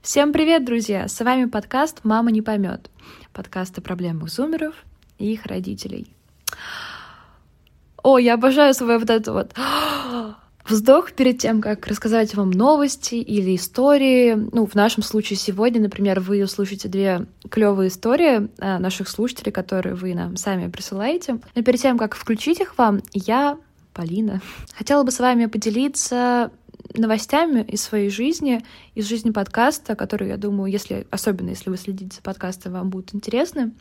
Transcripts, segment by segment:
Всем привет, друзья! С вами подкаст «Мама не поймет». Подкаст о проблемах зумеров и их родителей. О, я обожаю свой вот это вот вздох перед тем, как рассказать вам новости или истории. Ну, в нашем случае сегодня, например, вы услышите две клевые истории наших слушателей, которые вы нам сами присылаете. Но перед тем, как включить их вам, я, Полина, хотела бы с вами поделиться новостями из своей жизни, из жизни подкаста, который, я думаю, если, особенно если вы следите за подкастом, вам будут интересны.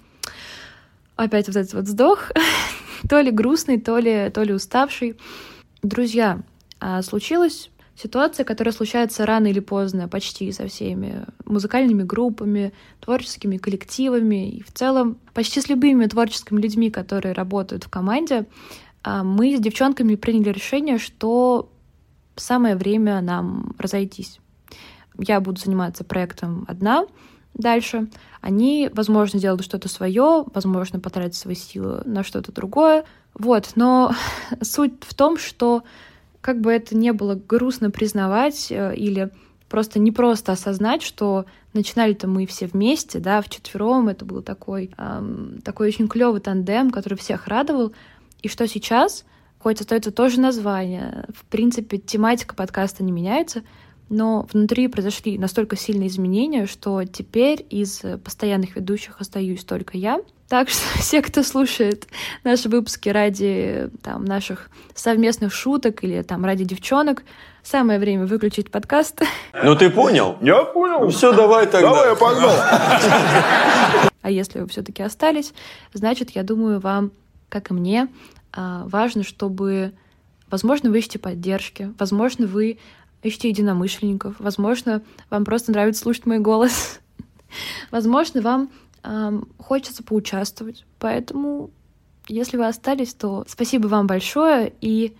Опять вот этот вот вздох, то ли грустный, то ли, то ли уставший. Друзья, а случилась ситуация, которая случается рано или поздно почти со всеми музыкальными группами, творческими коллективами и в целом почти с любыми творческими людьми, которые работают в команде. А мы с девчонками приняли решение, что самое время нам разойтись. Я буду заниматься проектом одна дальше. Они, возможно, делают что-то свое, возможно, потратят свои силы на что-то другое. Вот, но суть в том, что как бы это не было грустно признавать э, или просто не просто осознать, что начинали-то мы все вместе, да, в четвером это был такой, эм, такой очень клевый тандем, который всех радовал, и что сейчас, хоть остается тоже название, в принципе, тематика подкаста не меняется, но внутри произошли настолько сильные изменения, что теперь из постоянных ведущих остаюсь только я. Так что все, кто слушает наши выпуски ради там, наших совместных шуток или там ради девчонок, самое время выключить подкаст. Ну ты понял? Я понял. Ну, все, давай тогда. Давай, я погнал. А если вы все-таки остались, значит, я думаю, вам, как и мне, важно, чтобы, возможно, вы ищете поддержки, возможно, вы ищите единомышленников. Возможно, вам просто нравится слушать мой голос. Возможно, вам хочется поучаствовать. Поэтому, если вы остались, то спасибо вам большое. И,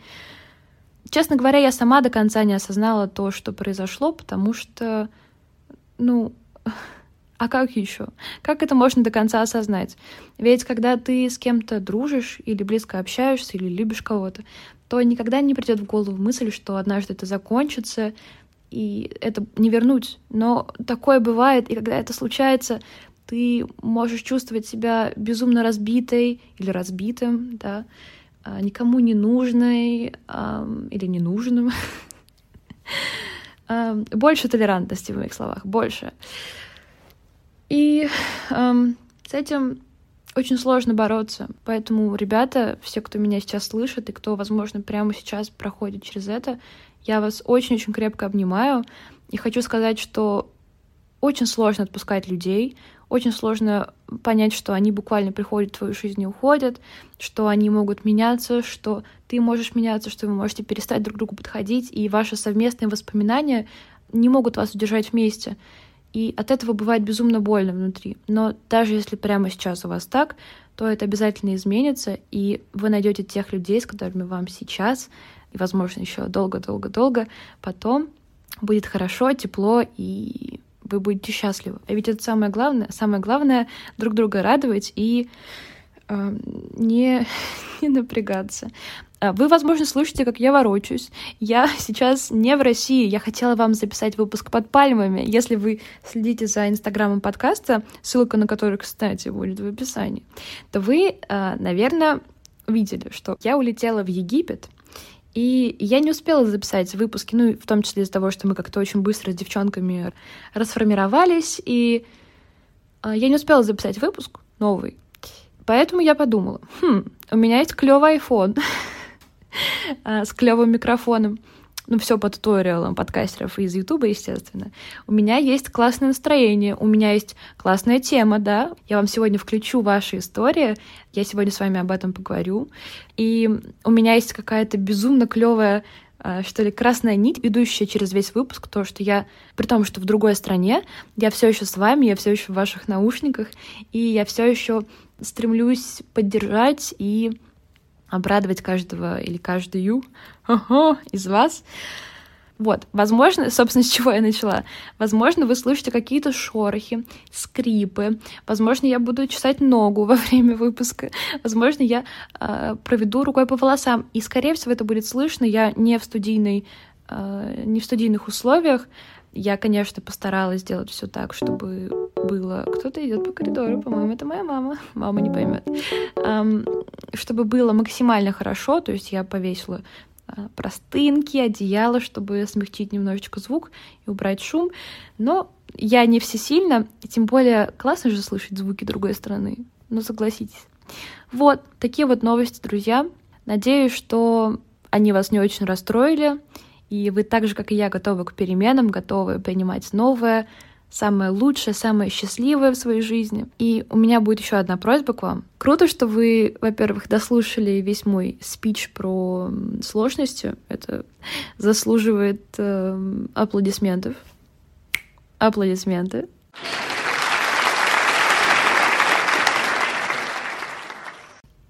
честно говоря, я сама до конца не осознала то, что произошло, потому что, ну, а как еще? Как это можно до конца осознать? Ведь когда ты с кем-то дружишь или близко общаешься, или любишь кого-то, то никогда не придет в голову мысль, что однажды это закончится, и это не вернуть. Но такое бывает, и когда это случается, ты можешь чувствовать себя безумно разбитой или разбитым, да, а, никому не нужной или ненужным. Больше толерантности в моих словах, больше. И с этим очень сложно бороться. Поэтому, ребята, все, кто меня сейчас слышит и кто, возможно, прямо сейчас проходит через это, я вас очень-очень крепко обнимаю. И хочу сказать, что очень сложно отпускать людей, очень сложно понять, что они буквально приходят в твою жизнь и уходят, что они могут меняться, что ты можешь меняться, что вы можете перестать друг другу подходить, и ваши совместные воспоминания не могут вас удержать вместе. И от этого бывает безумно больно внутри. Но даже если прямо сейчас у вас так, то это обязательно изменится, и вы найдете тех людей, с которыми вам сейчас, и, возможно, еще долго-долго-долго потом будет хорошо, тепло, и вы будете счастливы. А ведь это самое главное. Самое главное — друг друга радовать и не, не напрягаться. А, вы, возможно, слышите, как я ворочаюсь. Я сейчас не в России. Я хотела вам записать выпуск под пальмами. Если вы следите за инстаграмом подкаста, ссылка на который, кстати, будет в описании, то вы, а, наверное, видели, что я улетела в Египет, и я не успела записать выпуски, ну, в том числе из-за того, что мы как-то очень быстро с девчонками расформировались, и а, я не успела записать выпуск новый. Поэтому я подумала, хм, у меня есть клевый iPhone. А, с клевым микрофоном. Ну, все по туториалам подкастеров из Ютуба, естественно. У меня есть классное настроение, у меня есть классная тема, да. Я вам сегодня включу ваши истории, я сегодня с вами об этом поговорю. И у меня есть какая-то безумно клевая а, что ли, красная нить, идущая через весь выпуск, то, что я, при том, что в другой стране, я все еще с вами, я все еще в ваших наушниках, и я все еще стремлюсь поддержать и обрадовать каждого или каждую из вас. Вот, возможно, собственно, с чего я начала. Возможно, вы слышите какие-то шорохи, скрипы. Возможно, я буду чесать ногу во время выпуска. Возможно, я э, проведу рукой по волосам. И, скорее всего, это будет слышно. Я не в студийной э, не в студийных условиях. Я, конечно, постаралась сделать все так, чтобы было... Кто-то идет по коридору, по-моему, это моя мама. Мама не поймет. Чтобы было максимально хорошо, то есть я повесила э, простынки, одеяло, чтобы смягчить немножечко звук и убрать шум. Но я не всесильна, и тем более классно же слышать звуки другой стороны. Ну, согласитесь. Вот, такие вот новости, друзья. Надеюсь, что они вас не очень расстроили, и вы так же, как и я, готовы к переменам, готовы принимать новое, самое лучшее, самое счастливое в своей жизни. И у меня будет еще одна просьба к вам. Круто, что вы, во-первых, дослушали весь мой спич про сложности. Это заслуживает э, аплодисментов. Аплодисменты.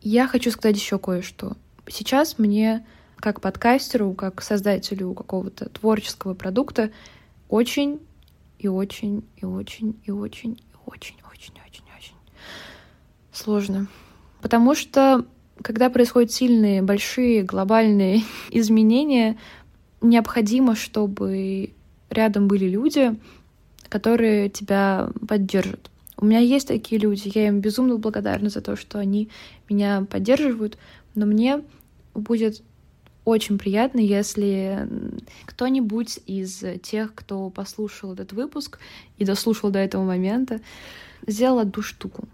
Я хочу сказать еще кое-что. Сейчас мне, как подкастеру, как создателю какого-то творческого продукта, очень и очень и очень и очень и очень очень очень очень сложно. Потому что когда происходят сильные, большие, глобальные изменения, необходимо, чтобы рядом были люди, которые тебя поддержат. У меня есть такие люди, я им безумно благодарна за то, что они меня поддерживают, но мне будет очень приятно, если кто-нибудь из тех, кто послушал этот выпуск и дослушал до этого момента, сделал одну штуку.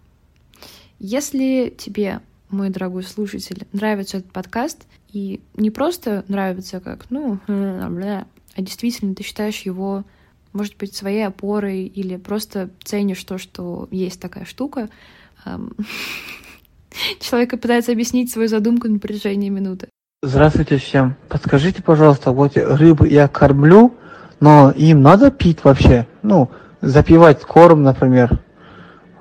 Если тебе, мой дорогой слушатель, нравится этот подкаст, и не просто нравится как, ну, а действительно ты считаешь его может быть, своей опорой или просто ценишь то, что есть такая штука. Человек пытается объяснить свою задумку на протяжении минуты. Здравствуйте всем. Подскажите, пожалуйста, вот рыбы я кормлю, но им надо пить вообще? Ну, запивать корм, например.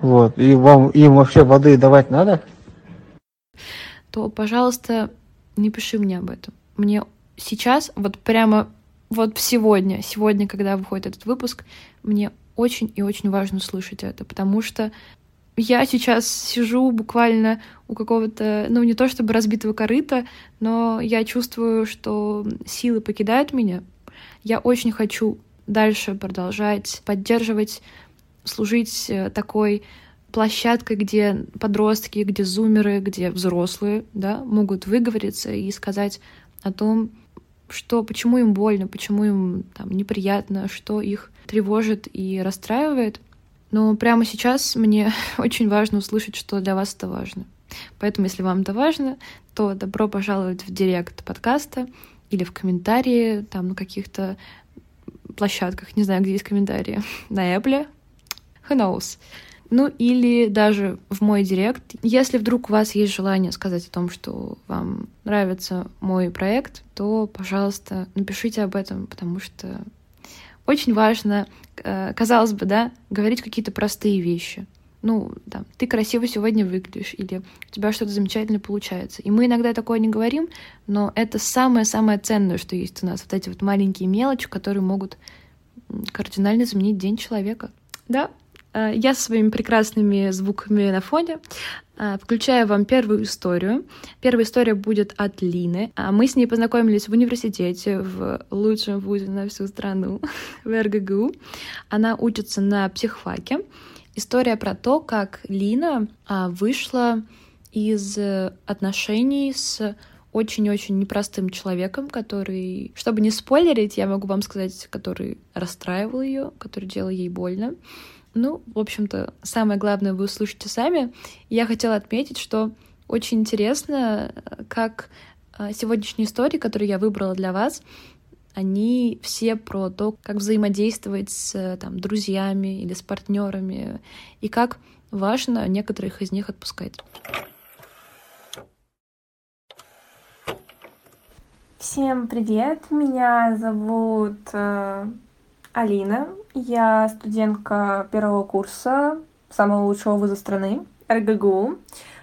Вот. И вам им вообще воды давать надо? То, пожалуйста, не пиши мне об этом. Мне сейчас, вот прямо вот сегодня, сегодня, когда выходит этот выпуск, мне очень и очень важно слышать это, потому что я сейчас сижу буквально у какого-то, ну, не то чтобы разбитого корыта, но я чувствую, что силы покидают меня. Я очень хочу дальше продолжать поддерживать, служить э, такой площадкой, где подростки, где зумеры, где взрослые, да, могут выговориться и сказать о том, что, почему им больно, почему им там, неприятно, что их тревожит и расстраивает. Но прямо сейчас мне очень важно услышать, что для вас это важно. Поэтому, если вам это важно, то добро пожаловать в директ подкаста или в комментарии там на каких-то площадках, не знаю, где есть комментарии, на Apple, who knows. Ну или даже в мой директ. Если вдруг у вас есть желание сказать о том, что вам нравится мой проект, то, пожалуйста, напишите об этом, потому что очень важно, э, казалось бы, да, говорить какие-то простые вещи. Ну, там, ты красиво сегодня выглядишь, или у тебя что-то замечательно получается. И мы иногда такое не говорим, но это самое-самое ценное, что есть у нас. Вот эти вот маленькие мелочи, которые могут кардинально изменить день человека. Да, я со своими прекрасными звуками на фоне э, включаю вам первую историю. Первая история будет от Лины. А мы с ней познакомились в университете, в лучшем вузе на всю страну, в РГГУ. Она учится на психфаке. История про то, как Лина вышла из отношений с очень-очень непростым человеком, который, чтобы не спойлерить, я могу вам сказать, который расстраивал ее, который делал ей больно. Ну, в общем-то, самое главное вы услышите сами. Я хотела отметить, что очень интересно, как а, сегодняшние истории, которые я выбрала для вас, они все про то, как взаимодействовать с там, друзьями или с партнерами, и как важно некоторых из них отпускать. Всем привет! Меня зовут э, Алина. Я студентка первого курса самого лучшего вуза страны, РГГУ,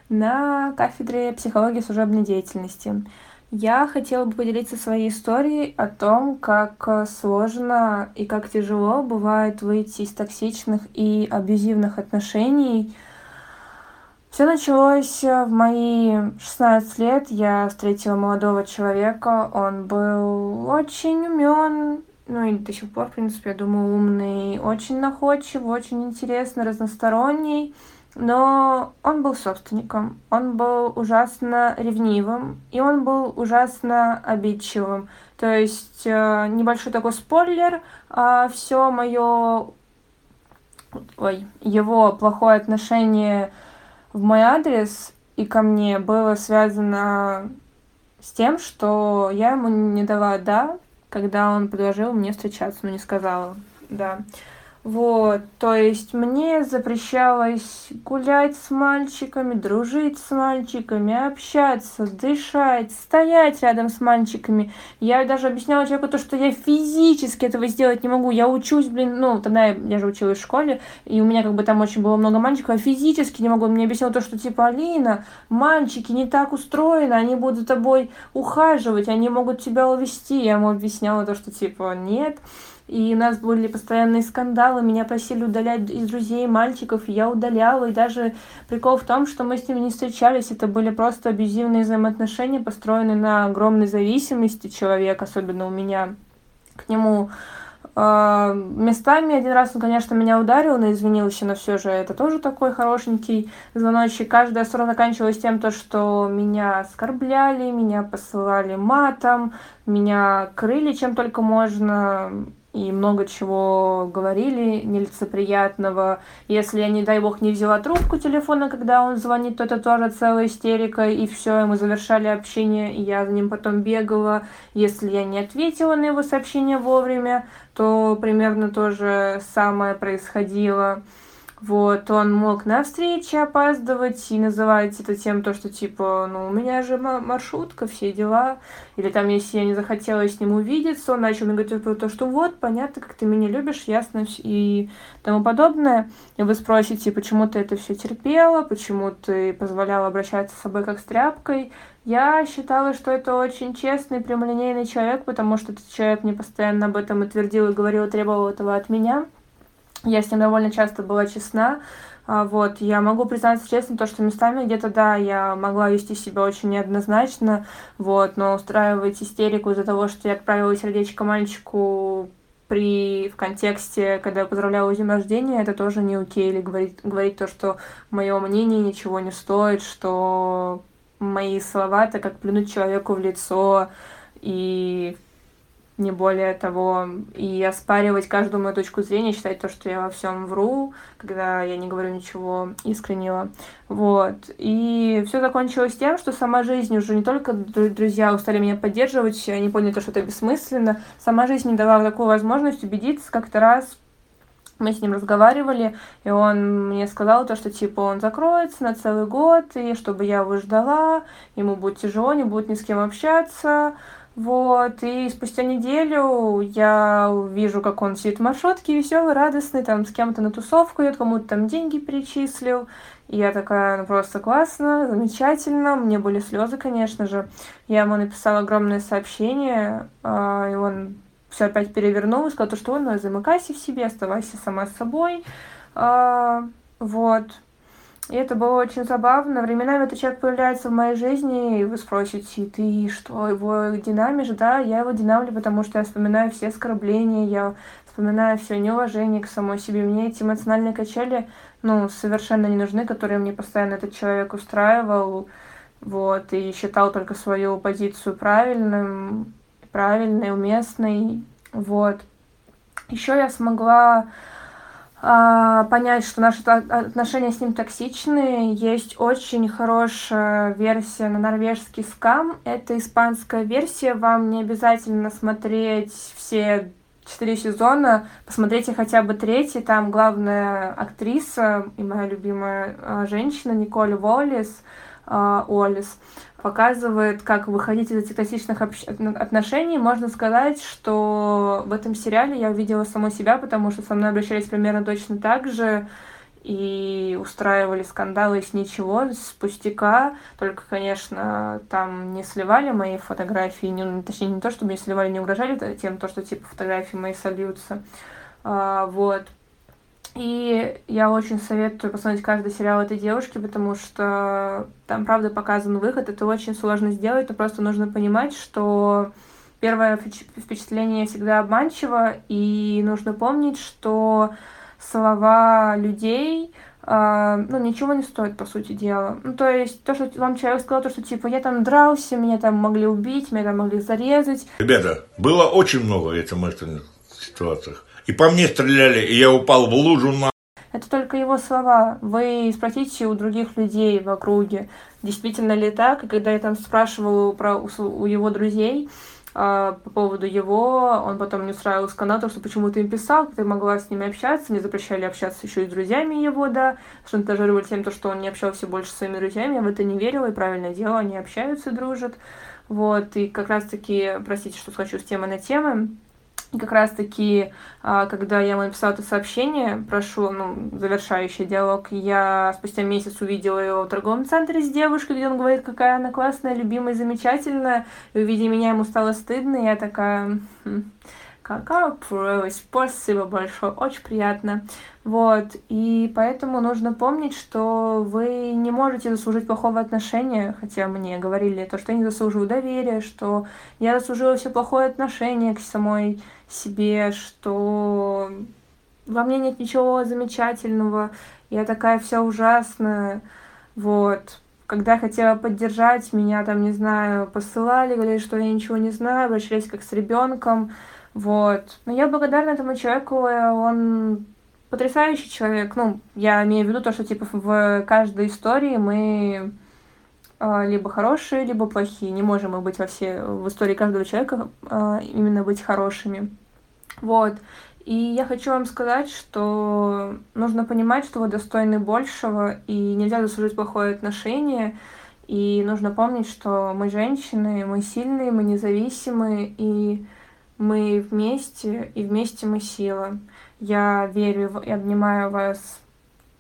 на кафедре психологии служебной деятельности. Я хотела бы поделиться своей историей о том, как сложно и как тяжело бывает выйти из токсичных и абьюзивных отношений Все началось в мои 16 лет. Я встретила молодого человека. Он был очень умен, ну и до сих пор, в принципе, я думаю, умный, очень находчивый, очень интересный, разносторонний. Но он был собственником, он был ужасно ревнивым, и он был ужасно обидчивым. То есть э, небольшой такой спойлер, а все мое, ой, его плохое отношение в мой адрес и ко мне было связано с тем, что я ему не дала «да», когда он предложил мне встречаться, но не сказала «да». Вот, то есть мне запрещалось гулять с мальчиками, дружить с мальчиками, общаться, дышать, стоять рядом с мальчиками. Я даже объясняла человеку то, что я физически этого сделать не могу. Я учусь, блин, ну, тогда я, я же училась в школе, и у меня как бы там очень было много мальчиков, я физически не могу. Он мне объяснял то, что типа, Алина, мальчики не так устроены, они будут за тобой ухаживать, они могут тебя увести. Я ему объясняла то, что типа, нет, и у нас были постоянные скандалы, меня просили удалять из друзей мальчиков, и я удаляла, и даже прикол в том, что мы с ними не встречались, это были просто абьюзивные взаимоотношения, построенные на огромной зависимости человека, особенно у меня к нему. Uh, местами один раз он, конечно, меня ударил, но извинился, но все же это тоже такой хорошенький звоночек. Каждая ссора заканчивалась тем, то, что меня оскорбляли, меня посылали матом, меня крыли чем только можно и много чего говорили нелицеприятного. Если я, не дай бог, не взяла трубку телефона, когда он звонит, то это тоже целая истерика, и все, мы завершали общение, и я за ним потом бегала. Если я не ответила на его сообщение вовремя, то примерно то же самое происходило. Вот, он мог на встречи опаздывать и называть это тем, то, что типа, ну, у меня же маршрутка, все дела. Или там, если я не захотела с ним увидеться, он начал мне говорить про то, что вот, понятно, как ты меня любишь, ясно, и тому подобное. И вы спросите, почему ты это все терпела, почему ты позволяла обращаться с собой как с тряпкой. Я считала, что это очень честный, прямолинейный человек, потому что этот человек мне постоянно об этом и твердил, и говорил, и требовал этого от меня. Я с ним довольно часто была честна. А, вот, я могу признаться честно, то, что местами где-то, да, я могла вести себя очень неоднозначно, вот, но устраивать истерику из-за того, что я отправила сердечко мальчику при в контексте, когда я поздравляла день рождения, это тоже не окей, или говорить, говорить то, что мое мнение ничего не стоит, что мои слова это как плюнуть человеку в лицо, и не более того, и оспаривать каждую мою точку зрения, считать то, что я во всем вру, когда я не говорю ничего искреннего. Вот. И все закончилось тем, что сама жизнь уже не только друзья устали меня поддерживать, они поняли то, что это бессмысленно, сама жизнь не дала такую возможность убедиться как-то раз мы с ним разговаривали, и он мне сказал то, что типа он закроется на целый год, и чтобы я его ждала, ему будет тяжело, не будет ни с кем общаться, вот, и спустя неделю я вижу, как он сидит в маршрутке, веселый, радостный, там с кем-то на тусовку идет, кому-то там деньги перечислил. И я такая, ну просто классно, замечательно. Мне были слезы, конечно же. Я ему написала огромное сообщение, а, и он все опять перевернул и сказал, что ну, замыкайся в себе, оставайся сама с собой. А, вот. И это было очень забавно. Временами этот человек появляется в моей жизни, и вы спросите, ты что, его динамишь? Да, я его динамлю, потому что я вспоминаю все оскорбления, я вспоминаю все неуважение к самой себе. Мне эти эмоциональные качели, ну, совершенно не нужны, которые мне постоянно этот человек устраивал, вот, и считал только свою позицию правильным, правильной, уместной, вот. Еще я смогла понять, что наши отношения с ним токсичные. Есть очень хорошая версия на норвежский скам. Это испанская версия. Вам не обязательно смотреть все четыре сезона. Посмотрите хотя бы третий. Там главная актриса и моя любимая а, женщина Николь Уоллес. Уоллес показывает, как выходить из этих токсичных отношений. Можно сказать, что в этом сериале я увидела саму себя, потому что со мной обращались примерно точно так же и устраивали скандалы с ничего, с пустяка. Только, конечно, там не сливали мои фотографии, не, точнее, не то, чтобы не сливали, не угрожали тем, то, что типа фотографии мои сольются. А, вот. И я очень советую посмотреть каждый сериал этой девушки, потому что там, правда, показан выход. Это очень сложно сделать, но просто нужно понимать, что первое впечатление всегда обманчиво, и нужно помнить, что слова людей, э, ну, ничего не стоит, по сути дела. Ну, то есть, то, что вам человек сказал, то, что, типа, я там дрался, меня там могли убить, меня там могли зарезать. Ребята, было очень много этих ситуациях. И по мне стреляли, и я упал в лужу на... Это только его слова. Вы спросите у других людей в округе, действительно ли так. И когда я там спрашивала про, у его друзей, а, по поводу его, он потом не устраивался канату, что почему ты им писал, ты могла с ними общаться, не запрещали общаться еще и с друзьями его, да, шантажировали тем, то, что он не общался больше с своими друзьями, я в это не верила, и правильное дело, они общаются, дружат, вот, и как раз-таки, простите, что скачу с темы на темы, и как раз-таки, а, когда я ему написала это сообщение, прошу, ну, завершающий диалог, я спустя месяц увидела его в торговом центре с девушкой, где он говорит, какая она классная, любимая, замечательная. И увидя меня, ему стало стыдно, и я такая... «Хм, прелесть, спасибо большое, очень приятно. Вот, и поэтому нужно помнить, что вы не можете заслужить плохого отношения, хотя мне говорили то, что я не заслуживаю доверия, что я заслужила все плохое отношение к самой себе, что во мне нет ничего замечательного, я такая вся ужасная, вот. Когда хотела поддержать, меня там, не знаю, посылали, говорили, что я ничего не знаю, обращались как с ребенком, вот. Но я благодарна этому человеку, он потрясающий человек. Ну, я имею в виду то, что, типа, в каждой истории мы э, либо хорошие, либо плохие. Не можем мы быть во все, в истории каждого человека э, именно быть хорошими. Вот. И я хочу вам сказать, что нужно понимать, что вы достойны большего, и нельзя заслужить плохое отношение. И нужно помнить, что мы женщины, мы сильные, мы независимые, и мы вместе, и вместе мы сила. Я верю и обнимаю вас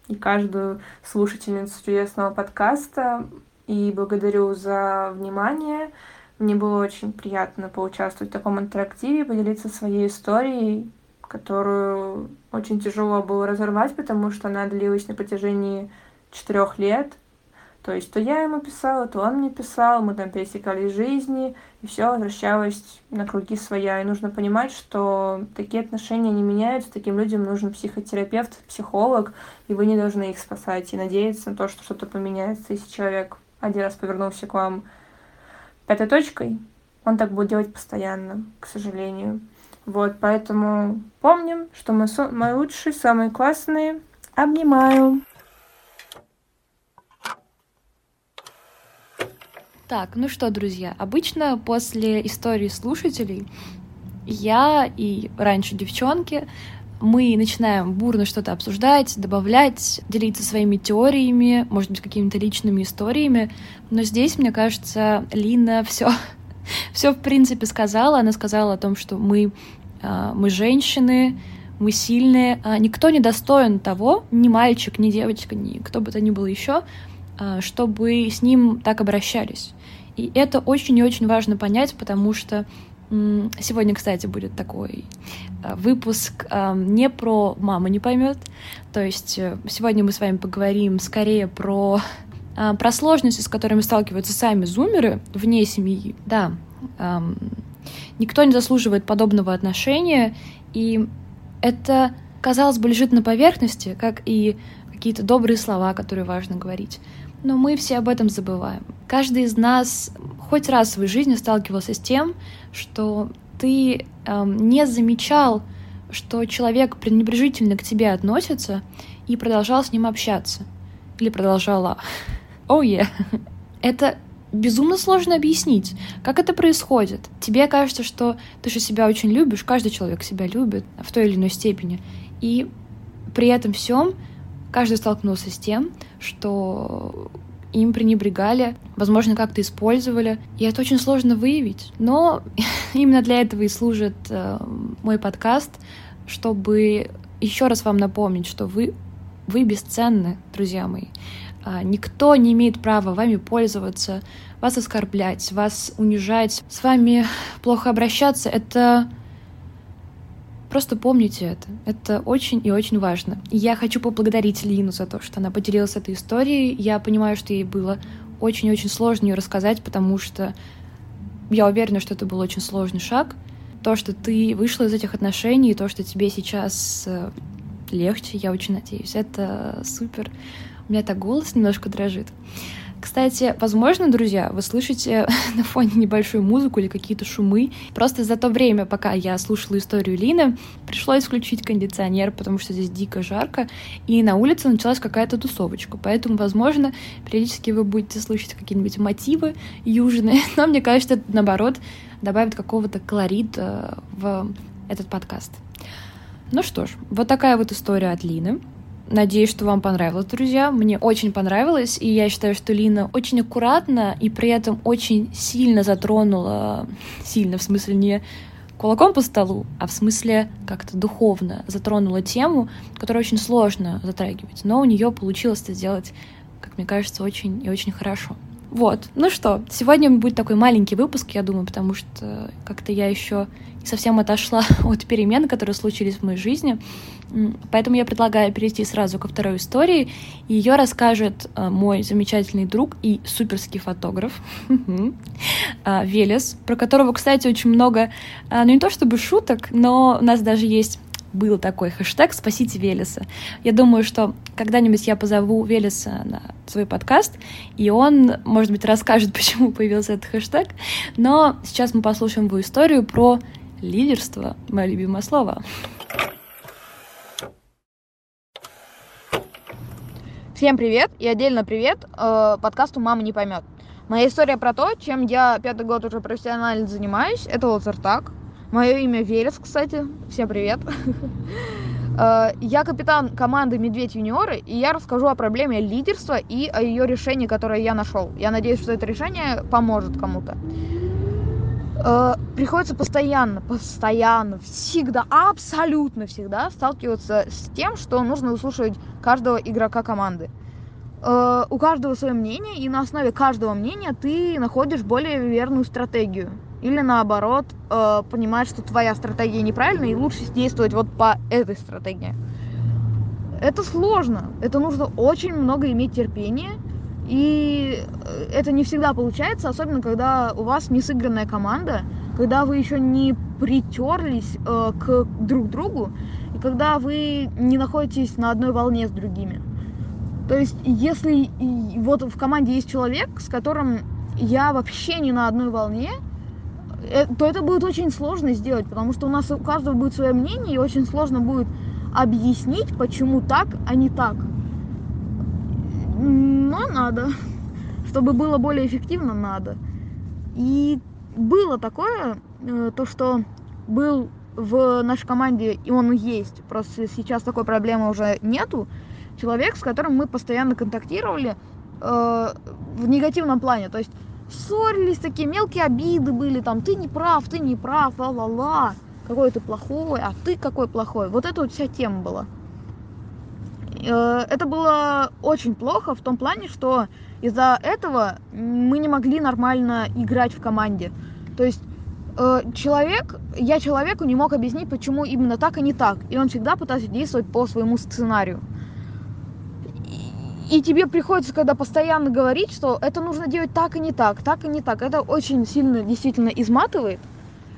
и каждую слушательницу чудесного подкаста, и благодарю за внимание. Мне было очень приятно поучаствовать в таком интерактиве, поделиться своей историей, которую очень тяжело было разорвать, потому что она длилась на протяжении четырех лет. То есть то я ему писала, то он мне писал, мы там пересекались жизни, и все возвращалось на круги своя. И нужно понимать, что такие отношения не меняются, таким людям нужен психотерапевт, психолог, и вы не должны их спасать и надеяться на то, что что-то поменяется. Если человек один раз повернулся к вам пятой точкой, он так будет делать постоянно, к сожалению. Вот, поэтому помним, что мы, мы лучшие, самые классные. Обнимаю. Так, ну что, друзья, обычно после истории слушателей я и раньше девчонки мы начинаем бурно что-то обсуждать, добавлять, делиться своими теориями, может быть, какими-то личными историями. Но здесь, мне кажется, Лина все, все в принципе сказала. Она сказала о том, что мы, а, мы женщины, мы сильные. А, никто не достоин того, ни мальчик, ни девочка, ни кто бы то ни был еще, а, чтобы с ним так обращались. И это очень и очень важно понять, потому что сегодня, кстати, будет такой а, выпуск а, не про «мама не поймет», то есть э, сегодня мы с вами поговорим скорее про про сложности, с которыми сталкиваются сами зумеры вне семьи. Да, никто не заслуживает подобного отношения, и это, казалось бы, лежит на поверхности, как и какие-то добрые слова, которые важно говорить. Но мы все об этом забываем. Каждый из нас хоть раз в своей жизни сталкивался с тем, что ты эм, не замечал, что человек пренебрежительно к тебе относится и продолжал с ним общаться. Или продолжала. Оу, oh, yeah. Это безумно сложно объяснить, как это происходит. Тебе кажется, что ты же себя очень любишь, каждый человек себя любит в той или иной степени. И при этом всем каждый столкнулся с тем, что им пренебрегали, возможно, как-то использовали. И это очень сложно выявить. Но именно для этого и служит э, мой подкаст, чтобы еще раз вам напомнить, что вы, вы бесценны, друзья мои. А, никто не имеет права вами пользоваться, вас оскорблять, вас унижать, с вами плохо обращаться. Это Просто помните это. Это очень и очень важно. И я хочу поблагодарить Лину за то, что она поделилась этой историей. Я понимаю, что ей было очень-очень сложно ее рассказать, потому что я уверена, что это был очень сложный шаг. То, что ты вышла из этих отношений, то, что тебе сейчас э, легче, я очень надеюсь, это супер. У меня так голос немножко дрожит. Кстати, возможно, друзья, вы слышите на фоне небольшую музыку или какие-то шумы. Просто за то время, пока я слушала историю Лины, пришлось включить кондиционер, потому что здесь дико жарко, и на улице началась какая-то тусовочка. Поэтому, возможно, периодически вы будете слышать какие-нибудь мотивы южные, но мне кажется, это, наоборот, добавит какого-то колорита в этот подкаст. Ну что ж, вот такая вот история от Лины. Надеюсь, что вам понравилось, друзья. Мне очень понравилось, и я считаю, что Лина очень аккуратно и при этом очень сильно затронула, сильно в смысле не кулаком по столу, а в смысле как-то духовно затронула тему, которую очень сложно затрагивать, но у нее получилось это сделать, как мне кажется, очень и очень хорошо. Вот, ну что, сегодня будет такой маленький выпуск, я думаю, потому что как-то я еще не совсем отошла от перемен, которые случились в моей жизни. Поэтому я предлагаю перейти сразу ко второй истории. Ее расскажет э, мой замечательный друг и суперский фотограф а, Велес, про которого, кстати, очень много, а, ну не то чтобы шуток, но у нас даже есть был такой хэштег «Спасите Велеса». Я думаю, что когда-нибудь я позову Велеса на свой подкаст, и он, может быть, расскажет, почему появился этот хэштег. Но сейчас мы послушаем его историю про лидерство, мое любимое слово. Всем привет и отдельно привет э, подкасту «Мама не поймет». Моя история про то, чем я пятый год уже профессионально занимаюсь, это лазертаг. Мое имя Велес, кстати. Всем привет. Э, я капитан команды «Медведь юниоры», и я расскажу о проблеме лидерства и о ее решении, которое я нашел. Я надеюсь, что это решение поможет кому-то. Э, приходится постоянно, постоянно, всегда, абсолютно всегда сталкиваться с тем, что нужно выслушивать каждого игрока команды. Э, у каждого свое мнение, и на основе каждого мнения ты находишь более верную стратегию. Или наоборот, э, понимаешь, что твоя стратегия неправильная, и лучше действовать вот по этой стратегии. Это сложно. Это нужно очень много иметь терпения и э, это не всегда получается, особенно когда у вас не сыгранная команда, когда вы еще не притерлись э, к друг другу, и когда вы не находитесь на одной волне с другими. То есть, если вот в команде есть человек, с которым я вообще не на одной волне, то это будет очень сложно сделать, потому что у нас у каждого будет свое мнение, и очень сложно будет объяснить, почему так, а не так но надо. Чтобы было более эффективно, надо. И было такое, э, то, что был в нашей команде, и он есть, просто сейчас такой проблемы уже нету, человек, с которым мы постоянно контактировали э, в негативном плане. То есть ссорились, такие мелкие обиды были, там, ты не прав, ты не прав, ла-ла-ла, какой ты плохой, а ты какой плохой. Вот это вот вся тема была. Э, это было очень плохо в том плане, что из-за этого мы не могли нормально играть в команде. То есть э, человек, я человеку не мог объяснить, почему именно так, а не так. И он всегда пытался действовать по своему сценарию. И тебе приходится, когда постоянно говорить, что это нужно делать так и не так, так и не так. Это очень сильно действительно изматывает.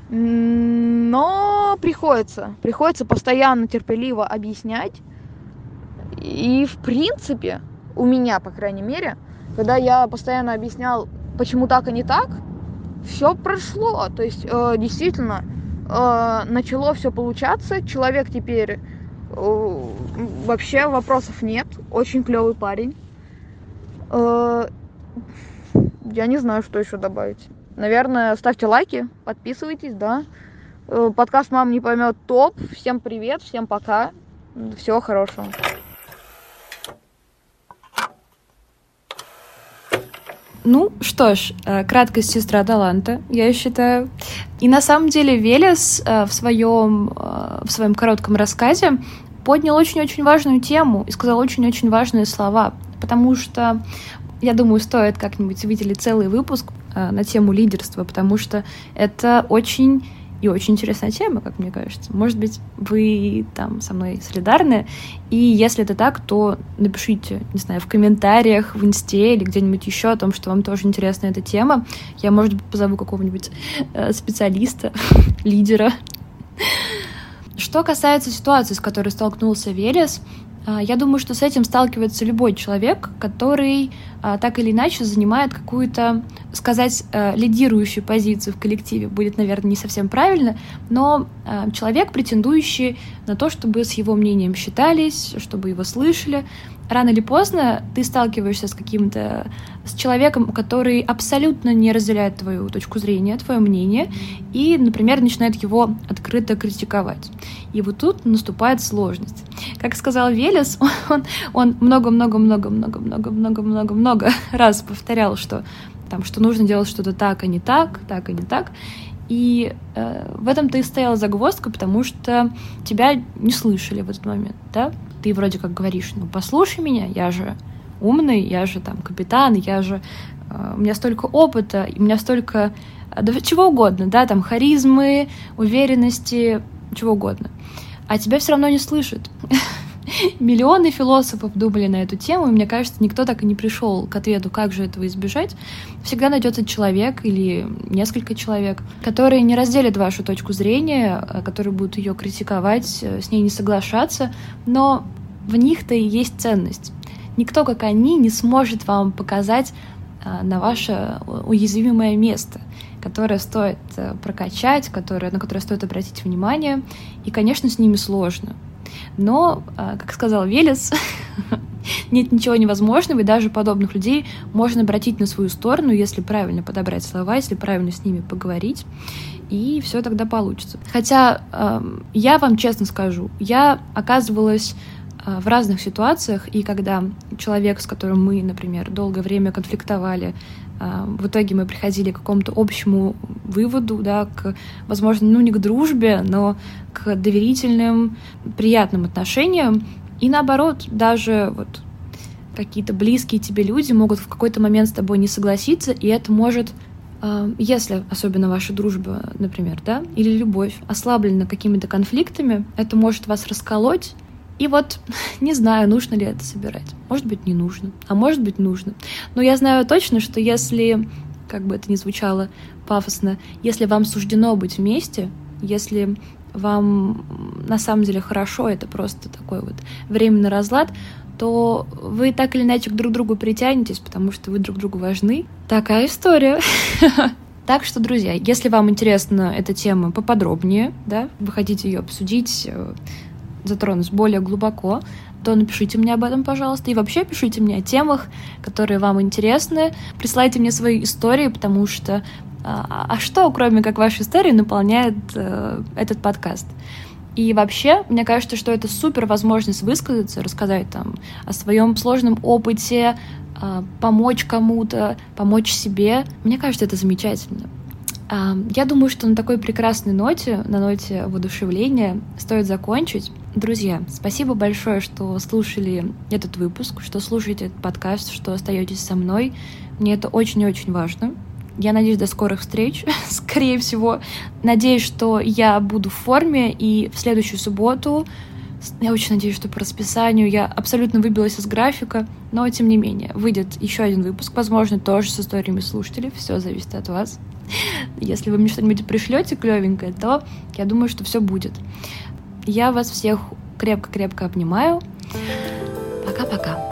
Но приходится. Приходится постоянно терпеливо объяснять и в принципе, у меня, по крайней мере, когда я постоянно объяснял, почему так и не так, все прошло. То есть, э, действительно, э, начало все получаться. Человек теперь вообще вопросов нет. Очень клевый парень. Э, я не знаю, что еще добавить. Наверное, ставьте лайки, подписывайтесь, да. Э, подкаст «Мам не поймет» топ. Всем привет, всем пока. Всего хорошего. Ну, что ж, э, краткость сестра таланта, я считаю. И на самом деле Велес э, в своем, э, в своем коротком рассказе поднял очень-очень важную тему и сказал очень-очень важные слова, потому что, я думаю, стоит как-нибудь выделить целый выпуск на тему лидерства, потому что это очень и очень интересная тема, как мне кажется. Может быть, вы там со мной солидарны, и если это так, то напишите, не знаю, в комментариях, в инсте или где-нибудь еще о том, что вам тоже интересна эта тема. Я, может быть, позову какого-нибудь э, специалиста, лидера. Что касается ситуации, с которой столкнулся Велес, я думаю, что с этим сталкивается любой человек, который а, так или иначе занимает какую-то, сказать, а, лидирующую позицию в коллективе. Будет, наверное, не совсем правильно, но человек, претендующий на то, чтобы с его мнением считались, чтобы его слышали, рано или поздно ты сталкиваешься с каким-то с человеком, который абсолютно не разделяет твою точку зрения, твое мнение, и, например, начинает его открыто критиковать. И вот тут наступает сложность. Как сказал Велес, он много-много-много-много-много-много-много-много раз повторял, что там, что нужно делать что-то так, а не так, так, а не так. И э, в этом-то и стояла загвоздка, потому что тебя не слышали в этот момент, да? Ты вроде как говоришь, ну послушай меня, я же умный, я же там капитан, я же э, у меня столько опыта, у меня столько э, да, чего угодно, да, там харизмы, уверенности, чего угодно. А тебя все равно не слышат. Миллионы философов думали на эту тему, и мне кажется, никто так и не пришел к ответу, как же этого избежать. Всегда найдется человек или несколько человек, которые не разделят вашу точку зрения, э, которые будут ее критиковать, э, с ней не соглашаться, но в них-то и есть ценность. Никто, как они, не сможет вам показать э, на ваше уязвимое место, которое стоит прокачать, которое, на которое стоит обратить внимание. И, конечно, с ними сложно. Но, а, как сказал Велес, нет ничего невозможного, и даже подобных людей можно обратить на свою сторону, если правильно подобрать слова, если правильно с ними поговорить, и все тогда получится. Хотя я вам честно скажу, я оказывалась а, в разных ситуациях, и когда человек, с которым мы, например, долгое время конфликтовали, в итоге мы приходили к какому-то общему выводу, да, к, возможно, ну не к дружбе, но к доверительным, приятным отношениям. И наоборот, даже вот какие-то близкие тебе люди могут в какой-то момент с тобой не согласиться, и это может, а, если особенно ваша дружба, например, да, или любовь ослаблена какими-то конфликтами, это может вас расколоть, и вот не знаю, нужно ли это собирать. Может быть, не нужно, а может быть, нужно. Но я знаю точно, что если, как бы это ни звучало пафосно, если вам суждено быть вместе, если вам на самом деле хорошо, это просто такой вот временный разлад, то вы так или иначе друг к другу притянетесь, потому что вы друг другу важны. Такая история. Так что, друзья, если вам интересна эта тема поподробнее, да, вы хотите ее обсудить, затронуть более глубоко, то напишите мне об этом, пожалуйста. И вообще пишите мне о темах, которые вам интересны. Присылайте мне свои истории, потому что а, а что, кроме как вашей истории, наполняет э, этот подкаст? И вообще, мне кажется, что это супер возможность высказаться, рассказать там о своем сложном опыте, э, помочь кому-то, помочь себе. Мне кажется, это замечательно. Я думаю, что на такой прекрасной ноте, на ноте воодушевления, стоит закончить. Друзья, спасибо большое, что слушали этот выпуск, что слушаете этот подкаст, что остаетесь со мной. Мне это очень-очень важно. Я надеюсь, до скорых встреч, скорее всего. Надеюсь, что я буду в форме, и в следующую субботу я очень надеюсь, что по расписанию я абсолютно выбилась из графика, но тем не менее, выйдет еще один выпуск, возможно, тоже с историями слушателей, все зависит от вас. Если вы мне что-нибудь пришлете клевенькое, то я думаю, что все будет. Я вас всех крепко-крепко обнимаю. Пока-пока.